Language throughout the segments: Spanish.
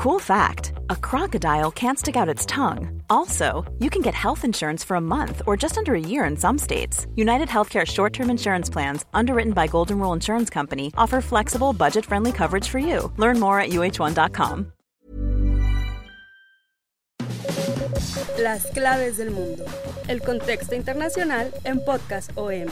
Cool fact a crocodile can't stick out its tongue. Also, you can get health insurance for a month or just under a year in some states. United Healthcare short term insurance plans, underwritten by Golden Rule Insurance Company, offer flexible, budget friendly coverage for you. Learn more at uh1.com. Las claves del mundo. El contexto internacional en Podcast OM.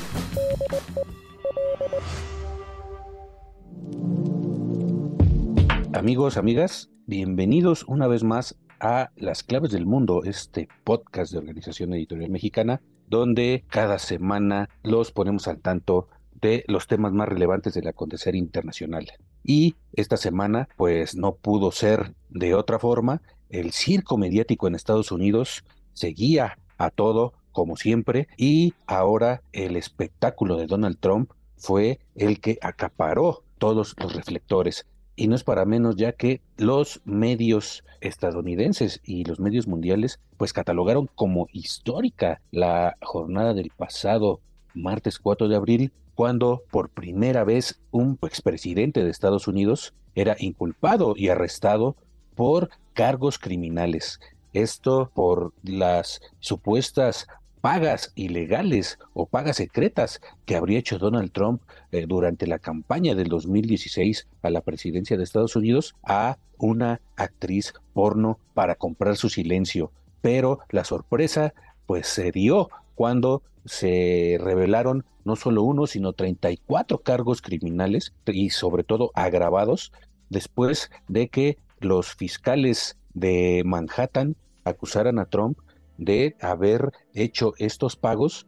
Amigos, amigas, bienvenidos una vez más a Las Claves del Mundo, este podcast de Organización Editorial Mexicana, donde cada semana los ponemos al tanto de los temas más relevantes del acontecer internacional. Y esta semana, pues no pudo ser de otra forma, el circo mediático en Estados Unidos seguía a todo, como siempre, y ahora el espectáculo de Donald Trump fue el que acaparó todos los reflectores y no es para menos ya que los medios estadounidenses y los medios mundiales pues catalogaron como histórica la jornada del pasado martes 4 de abril cuando por primera vez un expresidente de Estados Unidos era inculpado y arrestado por cargos criminales. Esto por las supuestas pagas ilegales o pagas secretas que habría hecho Donald Trump eh, durante la campaña del 2016 a la presidencia de Estados Unidos a una actriz porno para comprar su silencio. Pero la sorpresa pues se dio cuando se revelaron no solo uno, sino 34 cargos criminales y sobre todo agravados después de que los fiscales de Manhattan acusaran a Trump de haber hecho estos pagos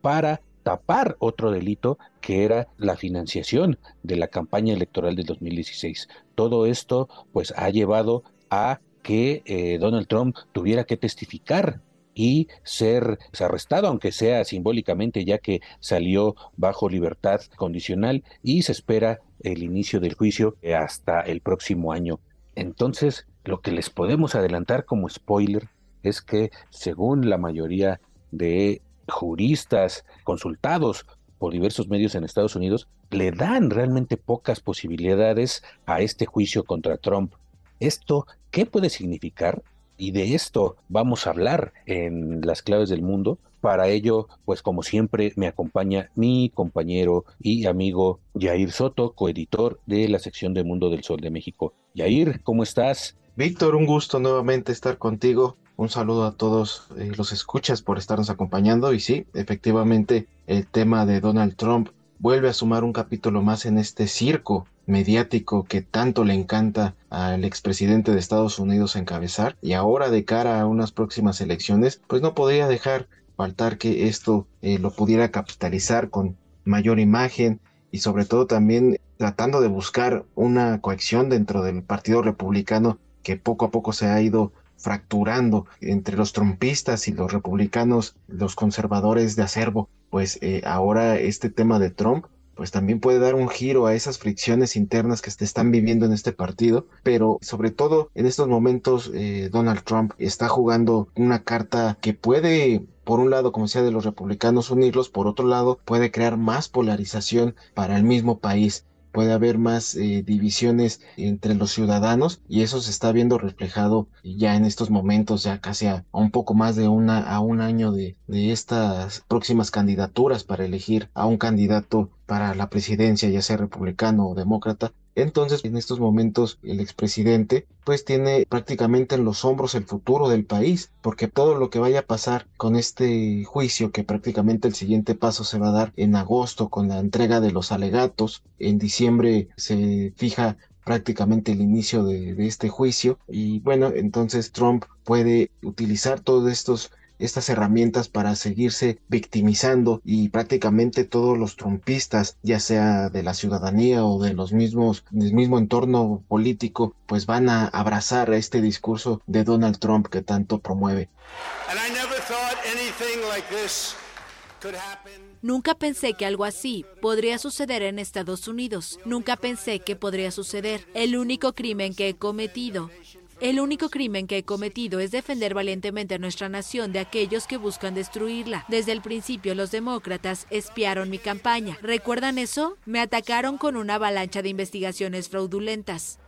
para tapar otro delito que era la financiación de la campaña electoral del 2016. Todo esto pues ha llevado a que eh, Donald Trump tuviera que testificar y ser arrestado, aunque sea simbólicamente, ya que salió bajo libertad condicional y se espera el inicio del juicio hasta el próximo año. Entonces, lo que les podemos adelantar como spoiler es que según la mayoría de juristas consultados por diversos medios en Estados Unidos, le dan realmente pocas posibilidades a este juicio contra Trump. ¿Esto qué puede significar? Y de esto vamos a hablar en las claves del mundo. Para ello, pues como siempre, me acompaña mi compañero y amigo Yair Soto, coeditor de la sección de Mundo del Sol de México. Yair, ¿cómo estás? Víctor, un gusto nuevamente estar contigo. Un saludo a todos eh, los escuchas por estarnos acompañando. Y sí, efectivamente, el tema de Donald Trump vuelve a sumar un capítulo más en este circo mediático que tanto le encanta al expresidente de Estados Unidos encabezar. Y ahora de cara a unas próximas elecciones, pues no podría dejar faltar que esto eh, lo pudiera capitalizar con mayor imagen y sobre todo también tratando de buscar una coacción dentro del Partido Republicano que poco a poco se ha ido fracturando entre los trumpistas y los republicanos, los conservadores de acervo, pues eh, ahora este tema de Trump pues también puede dar un giro a esas fricciones internas que se están viviendo en este partido, pero sobre todo en estos momentos eh, Donald Trump está jugando una carta que puede por un lado, como sea de los republicanos, unirlos, por otro lado, puede crear más polarización para el mismo país puede haber más eh, divisiones entre los ciudadanos y eso se está viendo reflejado ya en estos momentos, ya casi a, un poco más de una, a un año de, de estas próximas candidaturas para elegir a un candidato para la presidencia, ya sea republicano o demócrata, entonces, en estos momentos, el expresidente pues tiene prácticamente en los hombros el futuro del país, porque todo lo que vaya a pasar con este juicio, que prácticamente el siguiente paso se va a dar en agosto con la entrega de los alegatos, en diciembre se fija prácticamente el inicio de, de este juicio y bueno, entonces Trump puede utilizar todos estos estas herramientas para seguirse victimizando y prácticamente todos los trumpistas, ya sea de la ciudadanía o de los mismos, del mismo entorno político, pues van a abrazar este discurso de Donald Trump que tanto promueve. Nunca pensé que algo así podría suceder en Estados Unidos. Nunca pensé que podría suceder. El único crimen que he cometido el único crimen que he cometido es defender valientemente a nuestra nación de aquellos que buscan destruirla. Desde el principio los demócratas espiaron mi campaña. ¿Recuerdan eso? Me atacaron con una avalancha de investigaciones fraudulentas.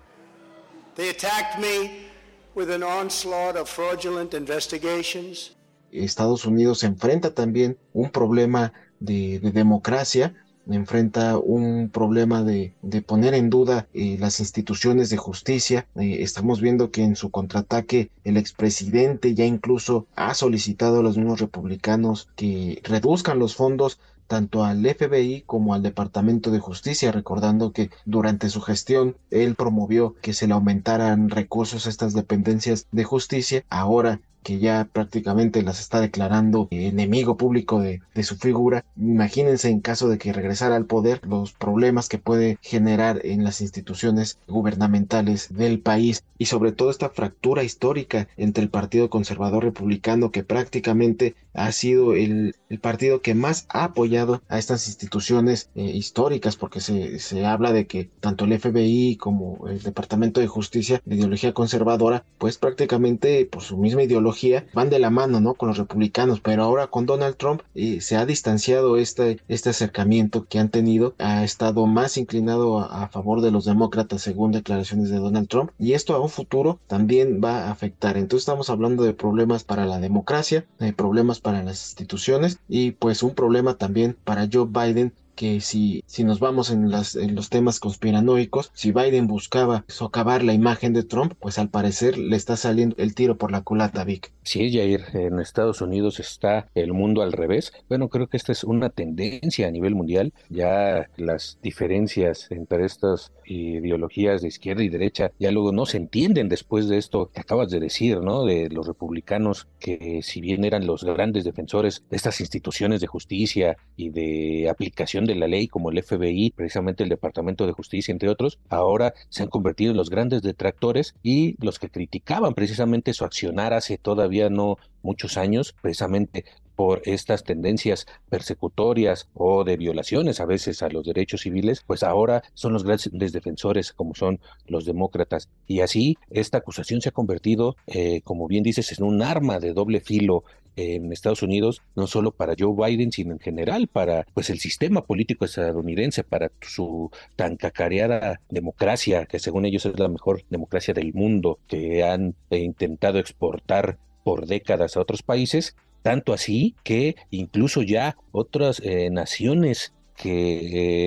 They attacked me with an onslaught of fraudulent investigations. Estados Unidos enfrenta también un problema de, de democracia enfrenta un problema de, de poner en duda eh, las instituciones de justicia. Eh, estamos viendo que en su contraataque el expresidente ya incluso ha solicitado a los mismos republicanos que reduzcan los fondos tanto al FBI como al Departamento de Justicia, recordando que durante su gestión él promovió que se le aumentaran recursos a estas dependencias de justicia. Ahora que ya prácticamente las está declarando enemigo público de, su figura. Imagínense en caso de que regresara al poder los problemas que puede generar en las instituciones gubernamentales del país y sobre todo esta fractura histórica entre el Partido Conservador Republicano que prácticamente ha sido el, partido que más ha apoyado a estas instituciones eh, históricas porque se, se habla de que tanto el FBI como el Departamento de Justicia de ideología conservadora pues prácticamente por su misma ideología van de la mano, ¿no? Con los republicanos, pero ahora con Donald Trump eh, se ha distanciado este, este acercamiento que han tenido, ha estado más inclinado a, favor de los demócratas según declaraciones de Donald Trump y esto a un futuro también va a afectar. Entonces estamos hablando de problemas para la democracia, de problemas para las instituciones y pues un problema también para Joe Biden que si, si nos vamos en, las, en los temas conspiranoicos, si Biden buscaba socavar la imagen de Trump, pues al parecer le está saliendo el tiro por la culata, Vic. Sí, Jair, en Estados Unidos está el mundo al revés. Bueno, creo que esta es una tendencia a nivel mundial. Ya las diferencias entre estas ideologías de izquierda y derecha ya luego no se entienden después de esto que acabas de decir, ¿no? De los republicanos que si bien eran los grandes defensores de estas instituciones de justicia y de aplicación de la ley como el FBI, precisamente el Departamento de Justicia, entre otros, ahora se han convertido en los grandes detractores y los que criticaban precisamente su accionar hace todavía no muchos años, precisamente por estas tendencias persecutorias o de violaciones a veces a los derechos civiles, pues ahora son los grandes defensores como son los demócratas. Y así esta acusación se ha convertido, eh, como bien dices, en un arma de doble filo en Estados Unidos, no solo para Joe Biden, sino en general para pues el sistema político estadounidense, para su tan cacareada democracia, que según ellos es la mejor democracia del mundo, que han intentado exportar por décadas a otros países, tanto así que incluso ya otras eh, naciones que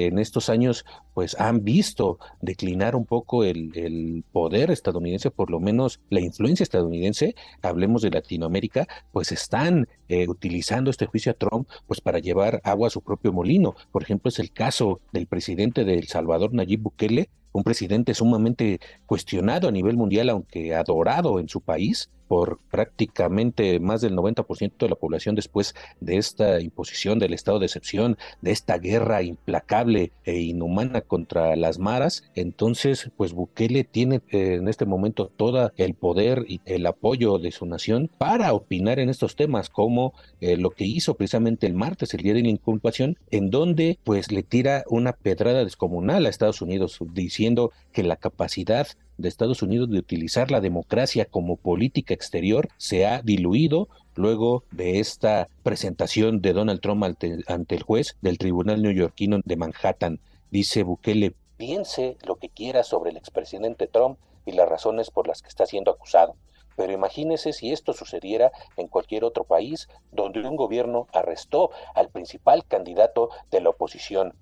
eh, en estos años pues han visto declinar un poco el, poder estadounidense, por lo menos la influencia estadounidense, hablemos de Latinoamérica, pues están eh, utilizando este juicio a Trump pues para llevar agua a su propio molino. Por ejemplo, es el caso del presidente de El Salvador, Nayib Bukele, un presidente sumamente cuestionado a nivel mundial, aunque adorado en su país, por prácticamente más del 90% de la población después de esta imposición del estado de excepción, de esta guerra implacable e inhumana contra las maras. Entonces, pues Bukele tiene eh, en este momento todo el poder y el apoyo de su nación para opinar en estos temas, como eh, lo que hizo precisamente el martes, el día de la inculpación, en donde pues le tira una pedrada descomunal a Estados Unidos, diciendo que la capacidad de Estados Unidos de utilizar la democracia como política exterior se ha diluido luego de esta presentación de Donald Trump ante, el juez del Tribunal Neoyorquino de Manhattan. Dice Bukele, piense lo que quiera sobre el expresidente Trump y las razones por las que está siendo acusado. Pero imagínese si esto sucediera en cualquier otro país donde un gobierno arrestó al principal candidato de la oposición.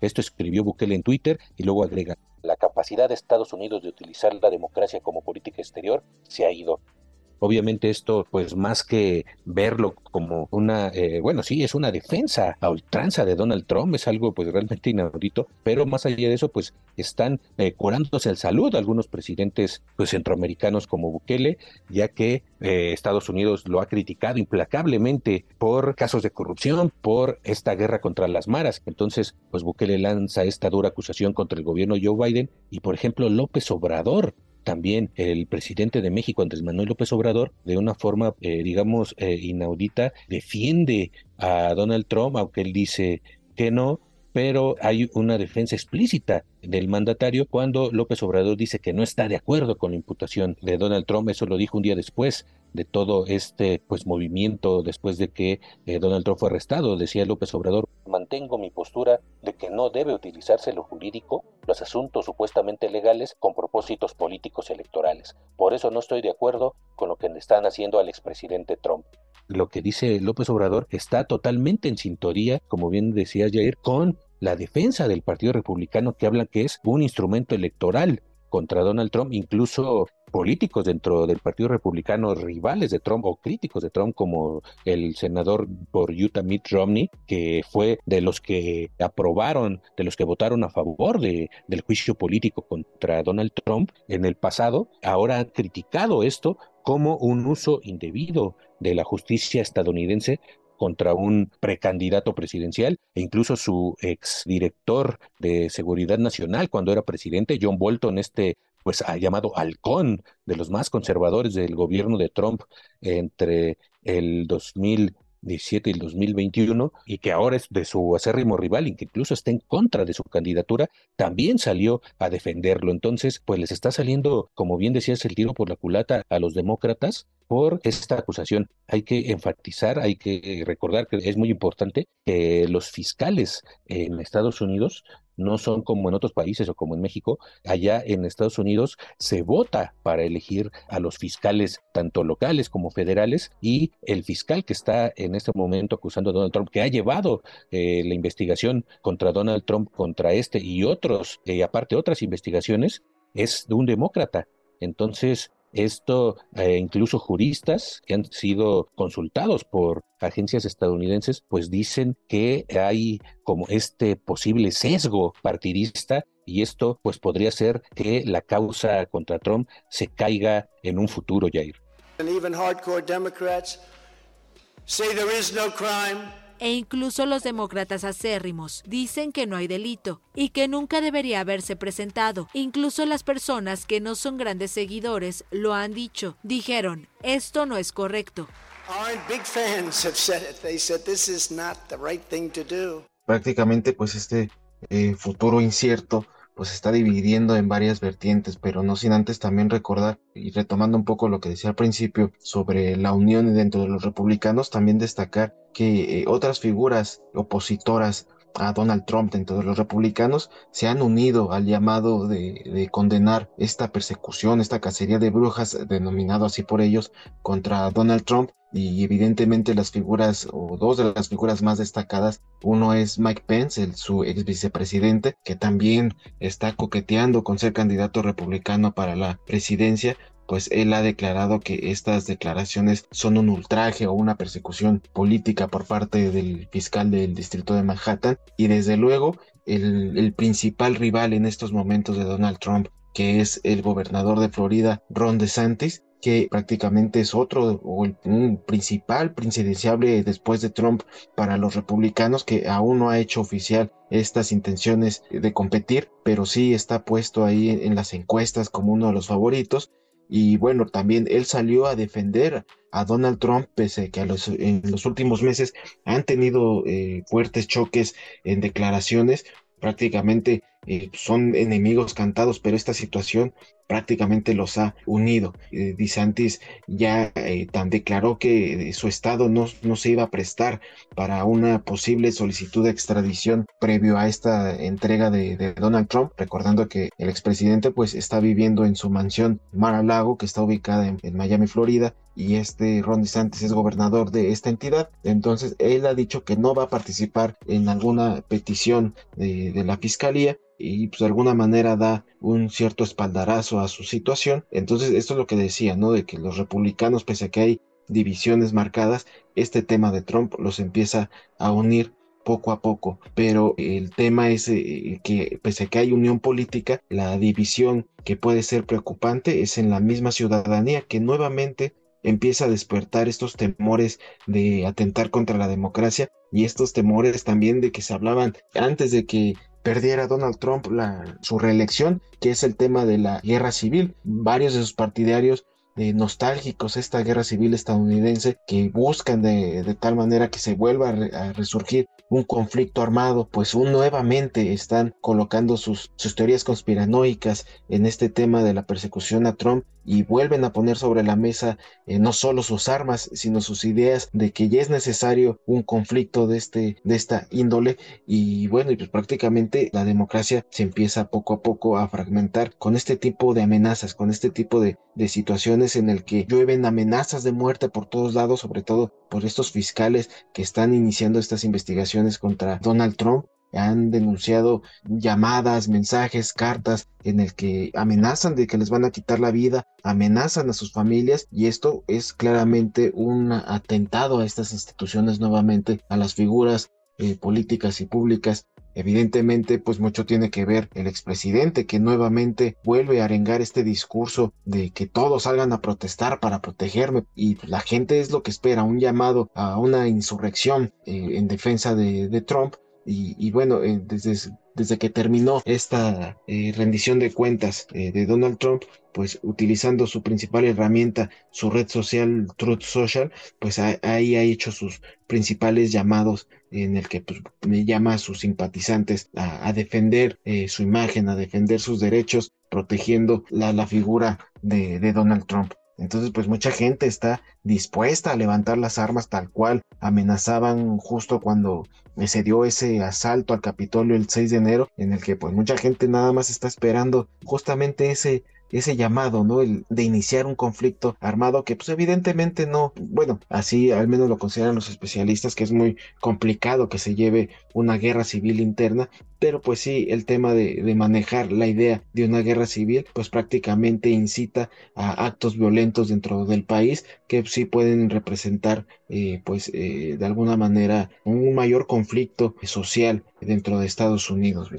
Esto escribió Bukele en Twitter y luego agrega, la capacidad de Estados Unidos de utilizar la democracia como política exterior se ha ido. Obviamente esto, pues más que verlo como una, eh, bueno, sí, es una defensa a ultranza de Donald Trump, es algo pues realmente inaudito, pero más allá de eso, pues están eh, curándose el salud algunos presidentes pues centroamericanos como Bukele, ya que eh, Estados Unidos lo ha criticado implacablemente por casos de corrupción, por esta guerra contra las maras. Entonces, pues Bukele lanza esta dura acusación contra el gobierno Joe Biden y, por ejemplo, López Obrador también el presidente de México, Andrés Manuel López Obrador, de una forma, eh, digamos, eh, inaudita, defiende a Donald Trump, aunque él dice que no, pero hay una defensa explícita del mandatario cuando López Obrador dice que no está de acuerdo con la imputación de Donald Trump, eso lo dijo un día después de todo este pues movimiento después de que eh, Donald Trump fue arrestado. Decía López Obrador, mantengo mi postura de que no debe utilizarse lo jurídico, los asuntos supuestamente legales, con propósitos políticos electorales. Por eso no estoy de acuerdo con lo que le están haciendo al expresidente Trump. Lo que dice López Obrador está totalmente en sintonía, como bien decía Jair, con la defensa del Partido Republicano que habla que es un instrumento electoral contra Donald Trump, incluso políticos dentro del Partido Republicano rivales de Trump o críticos de Trump como el senador por Utah Mitt Romney, que fue de los que aprobaron, de los que votaron a favor de, del juicio político contra Donald Trump en el pasado, ahora han criticado esto como un uso indebido de la justicia estadounidense contra un precandidato presidencial e incluso su exdirector de Seguridad Nacional cuando era presidente, John Bolton, este pues ha llamado halcón de los más conservadores del gobierno de Trump entre el 2000 17 y el 2021 y que ahora es de su acérrimo rival y que incluso está en contra de su candidatura, también salió a defenderlo. Entonces, pues les está saliendo, como bien decías, el tiro por la culata a los demócratas por esta acusación. Hay que enfatizar, hay que recordar que es muy importante que los fiscales en Estados Unidos no son como en otros países o como en México. Allá en Estados Unidos se vota para elegir a los fiscales, tanto locales como federales, y el fiscal que está en este momento acusando a Donald Trump, que ha llevado eh, la investigación contra Donald Trump, contra este y otros, y eh, aparte otras investigaciones, es de un demócrata. Entonces, esto, eh, incluso juristas que han sido consultados por agencias estadounidenses, pues dicen que hay como este posible sesgo partidista y esto pues podría ser que la causa contra Trump se caiga en un futuro, Jair. E incluso los demócratas acérrimos dicen que no hay delito y que nunca debería haberse presentado. Incluso las personas que no son grandes seguidores lo han dicho. Dijeron, esto no es correcto. Prácticamente pues este eh, futuro incierto pues está dividiendo en varias vertientes, pero no sin antes también recordar y retomando un poco lo que decía al principio sobre la unión dentro de los republicanos, también destacar que eh, otras figuras opositoras a Donald Trump dentro de los republicanos se han unido al llamado de, de, condenar esta persecución, esta cacería de brujas, denominado así por ellos, contra Donald Trump. Y evidentemente las figuras, o dos de las figuras más destacadas, uno es Mike Pence, el, su ex vicepresidente, que también está coqueteando con ser candidato republicano para la presidencia, pues él ha declarado que estas declaraciones son un ultraje o una persecución política por parte del fiscal del distrito de Manhattan y desde luego el, principal rival en estos momentos de Donald Trump que es el gobernador de Florida, Ron DeSantis, que prácticamente es otro o el un principal presidenciable después de Trump para los republicanos que aún no ha hecho oficial estas intenciones de competir, pero sí está puesto ahí en las encuestas como uno de los favoritos y bueno, también él salió a defender a Donald Trump, pese a que a los, en los últimos meses han tenido eh, fuertes choques en declaraciones, prácticamente eh, son enemigos cantados, pero esta situación prácticamente los ha unido. Eh, DeSantis ya eh, tan declaró que su estado no, no se iba a prestar para una posible solicitud de extradición previo a esta entrega de, Donald Trump, recordando que el expresidente pues está viviendo en su mansión Mar-a-Lago, que está ubicada en, Miami, Florida, y este Ron DeSantis es gobernador de esta entidad. Entonces él ha dicho que no va a participar en alguna petición de, de la fiscalía y pues de alguna manera da un cierto espaldarazo a su situación. Entonces esto es lo que decía, ¿no? De que los republicanos, pese a que hay divisiones marcadas, este tema de Trump los empieza a unir poco a poco, pero el tema es eh, que pese a que hay unión política, la división que puede ser preocupante es en la misma ciudadanía que nuevamente empieza a despertar estos temores de atentar contra la democracia y estos temores también de que se hablaban antes de que perdiera Donald Trump la, su reelección, que es el tema de la guerra civil. Varios de sus partidarios eh, nostálgicos esta guerra civil estadounidense que buscan de, tal manera que se vuelva a, resurgir un conflicto armado, pues nuevamente están colocando sus, sus teorías conspiranoicas en este tema de la persecución a Trump y vuelven a poner sobre la mesa eh, no solo sus armas, sino sus ideas de que ya es necesario un conflicto de, este, de esta índole. Y bueno, y pues prácticamente la democracia se empieza poco a poco a fragmentar con este tipo de amenazas, con este tipo de, de situaciones en el que llueven amenazas de muerte por todos lados, sobre todo por estos fiscales que están iniciando estas investigaciones contra Donald Trump han denunciado llamadas, mensajes, cartas en el que amenazan de que les van a quitar la vida, amenazan a sus familias y esto es claramente un atentado a estas instituciones nuevamente, a las figuras eh, políticas y públicas. Evidentemente, pues mucho tiene que ver el expresidente que nuevamente vuelve a arengar este discurso de que todos salgan a protestar para protegerme y la gente es lo que espera, un llamado a una insurrección eh, en defensa de Trump y, bueno, eh, desde, desde que terminó esta eh, rendición de cuentas eh, de Donald Trump, pues utilizando su principal herramienta, su red social Truth Social, pues ahí ha hecho sus principales llamados en el que pues, llama a sus simpatizantes a, defender su imagen, a defender sus derechos, protegiendo la, la figura de, de Donald Trump. Entonces, pues mucha gente está dispuesta a levantar las armas tal cual amenazaban justo cuando se dio ese asalto al Capitolio el 6 de enero, en el que pues mucha gente nada más está esperando justamente ese ese llamado, ¿no? El de iniciar un conflicto armado que pues evidentemente no, bueno, así al menos lo consideran los especialistas que es muy complicado que se lleve una guerra civil interna, pero pues sí, el tema de, manejar la idea de una guerra civil pues prácticamente incita a actos violentos dentro del país que sí pueden representar eh, pues eh, de alguna manera un mayor conflicto social dentro de Estados Unidos.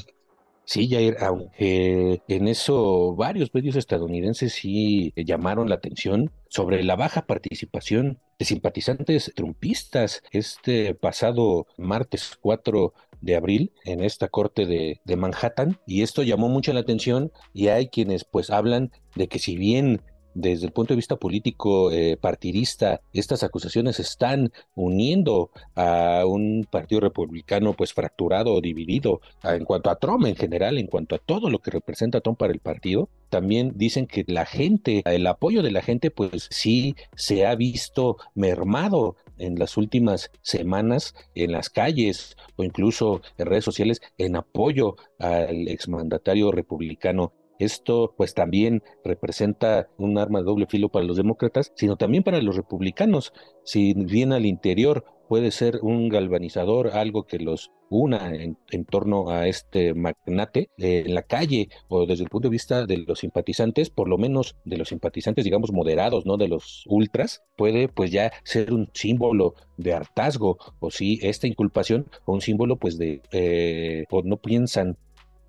Sí, Jair, aunque en eso varios medios estadounidenses sí llamaron la atención sobre la baja participación de simpatizantes trumpistas este pasado martes 4 de abril en esta corte de, de Manhattan y esto llamó mucho la atención y hay quienes pues hablan de que si bien desde el punto de vista político eh, partidista, estas acusaciones están uniendo a un partido republicano pues fracturado o dividido en cuanto a Trump en general, en cuanto a todo lo que representa Trump para el partido. También dicen que la gente, el apoyo de la gente pues sí se ha visto mermado en las últimas semanas en las calles o incluso en redes sociales en apoyo al exmandatario republicano esto pues también representa un arma de doble filo para los demócratas, sino también para los republicanos. Si bien al interior puede ser un galvanizador, algo que los una en, torno a este magnate eh, en la calle o desde el punto de vista de los simpatizantes, por lo menos de los simpatizantes, digamos, moderados, ¿no? De los ultras, puede pues ya ser un símbolo de hartazgo o si esta inculpación o un símbolo pues de, eh, no piensan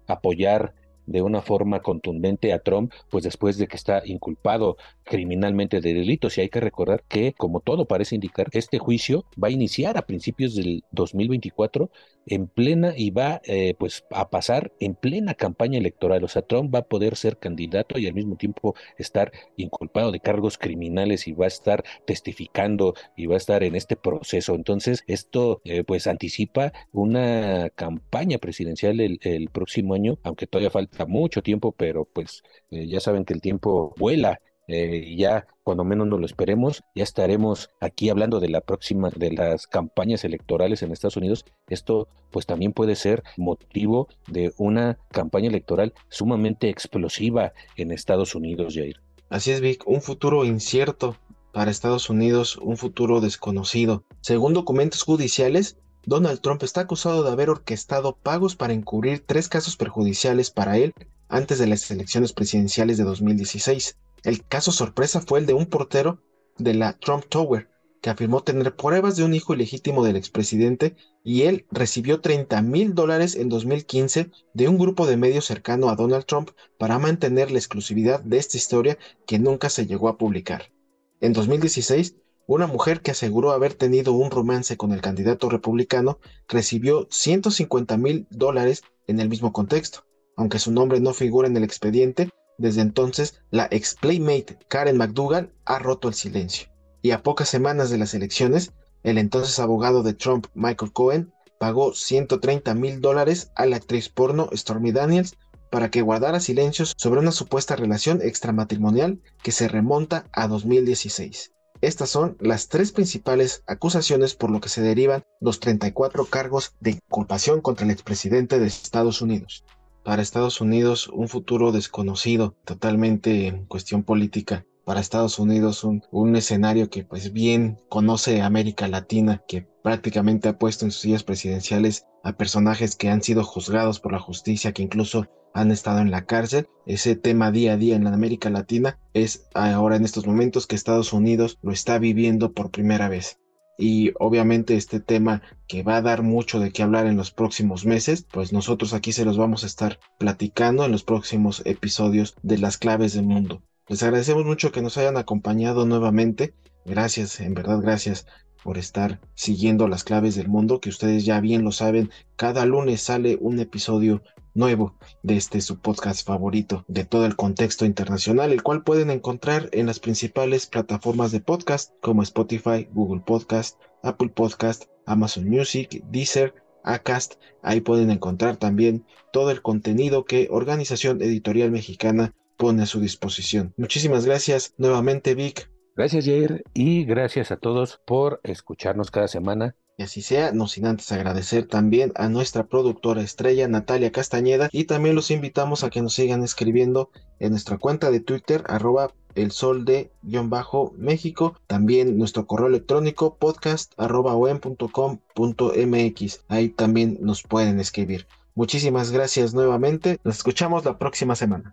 apoyar de una forma contundente a Trump, pues después de que está inculpado criminalmente de delitos. Y hay que recordar que, como todo parece indicar, este juicio va a iniciar a principios del 2024 en plena y va eh, pues a pasar en plena campaña electoral. O sea, Trump va a poder ser candidato y al mismo tiempo estar inculpado de cargos criminales y va a estar testificando y va a estar en este proceso. Entonces, esto eh, pues anticipa una campaña presidencial el, el próximo año, aunque todavía falta mucho tiempo, pero pues eh, ya saben que el tiempo vuela. Eh, ya cuando menos nos lo esperemos, ya estaremos aquí hablando de la próxima, de las campañas electorales en Estados Unidos. Esto pues también puede ser motivo de una campaña electoral sumamente explosiva en Estados Unidos, Jair. Así es, Vic, un futuro incierto para Estados Unidos, un futuro desconocido. Según documentos judiciales, Donald Trump está acusado de haber orquestado pagos para encubrir tres casos perjudiciales para él antes de las elecciones presidenciales de 2016. El caso sorpresa fue el de un portero de la Trump Tower, que afirmó tener pruebas de un hijo ilegítimo del expresidente y él recibió 30 mil dólares en 2015 de un grupo de medios cercano a Donald Trump para mantener la exclusividad de esta historia que nunca se llegó a publicar. En 2016, una mujer que aseguró haber tenido un romance con el candidato republicano recibió 150 mil dólares en el mismo contexto. Aunque su nombre no figura en el expediente, desde entonces la ex Playmate Karen McDougall ha roto el silencio. Y a pocas semanas de las elecciones, el entonces abogado de Trump, Michael Cohen, pagó 130 mil dólares a la actriz porno Stormy Daniels para que guardara silencios sobre una supuesta relación extramatrimonial que se remonta a 2016. Estas son las tres principales acusaciones por lo que se derivan los 34 cargos de inculpación contra el expresidente de Estados Unidos. Para Estados Unidos, un futuro desconocido, totalmente en cuestión política. Para Estados Unidos, un, un escenario que pues bien conoce América Latina, que prácticamente ha puesto en sus sillas presidenciales a personajes que han sido juzgados por la justicia, que incluso han estado en la cárcel. Ese tema día a día en la América Latina es ahora en estos momentos que Estados Unidos lo está viviendo por primera vez. Y obviamente este tema que va a dar mucho de qué hablar en los próximos meses, pues nosotros aquí se los vamos a estar platicando en los próximos episodios de las claves del mundo. Les agradecemos mucho que nos hayan acompañado nuevamente. Gracias, en verdad gracias por estar siguiendo las claves del mundo, que ustedes ya bien lo saben, cada lunes sale un episodio nuevo de este su podcast favorito de todo el contexto internacional, el cual pueden encontrar en las principales plataformas de podcast como Spotify, Google Podcast, Apple Podcast, Amazon Music, Deezer, Acast. Ahí pueden encontrar también todo el contenido que Organización Editorial Mexicana pone a su disposición. Muchísimas gracias nuevamente, Vic. Gracias, Jair, y gracias a todos por escucharnos cada semana y así sea, no sin antes agradecer también a nuestra productora estrella Natalia Castañeda y también los invitamos a que nos sigan escribiendo en nuestra cuenta de Twitter arroba el sol de guion bajo México, también nuestro correo electrónico podcast arroba mx ahí también nos pueden escribir. Muchísimas gracias nuevamente, nos escuchamos la próxima semana.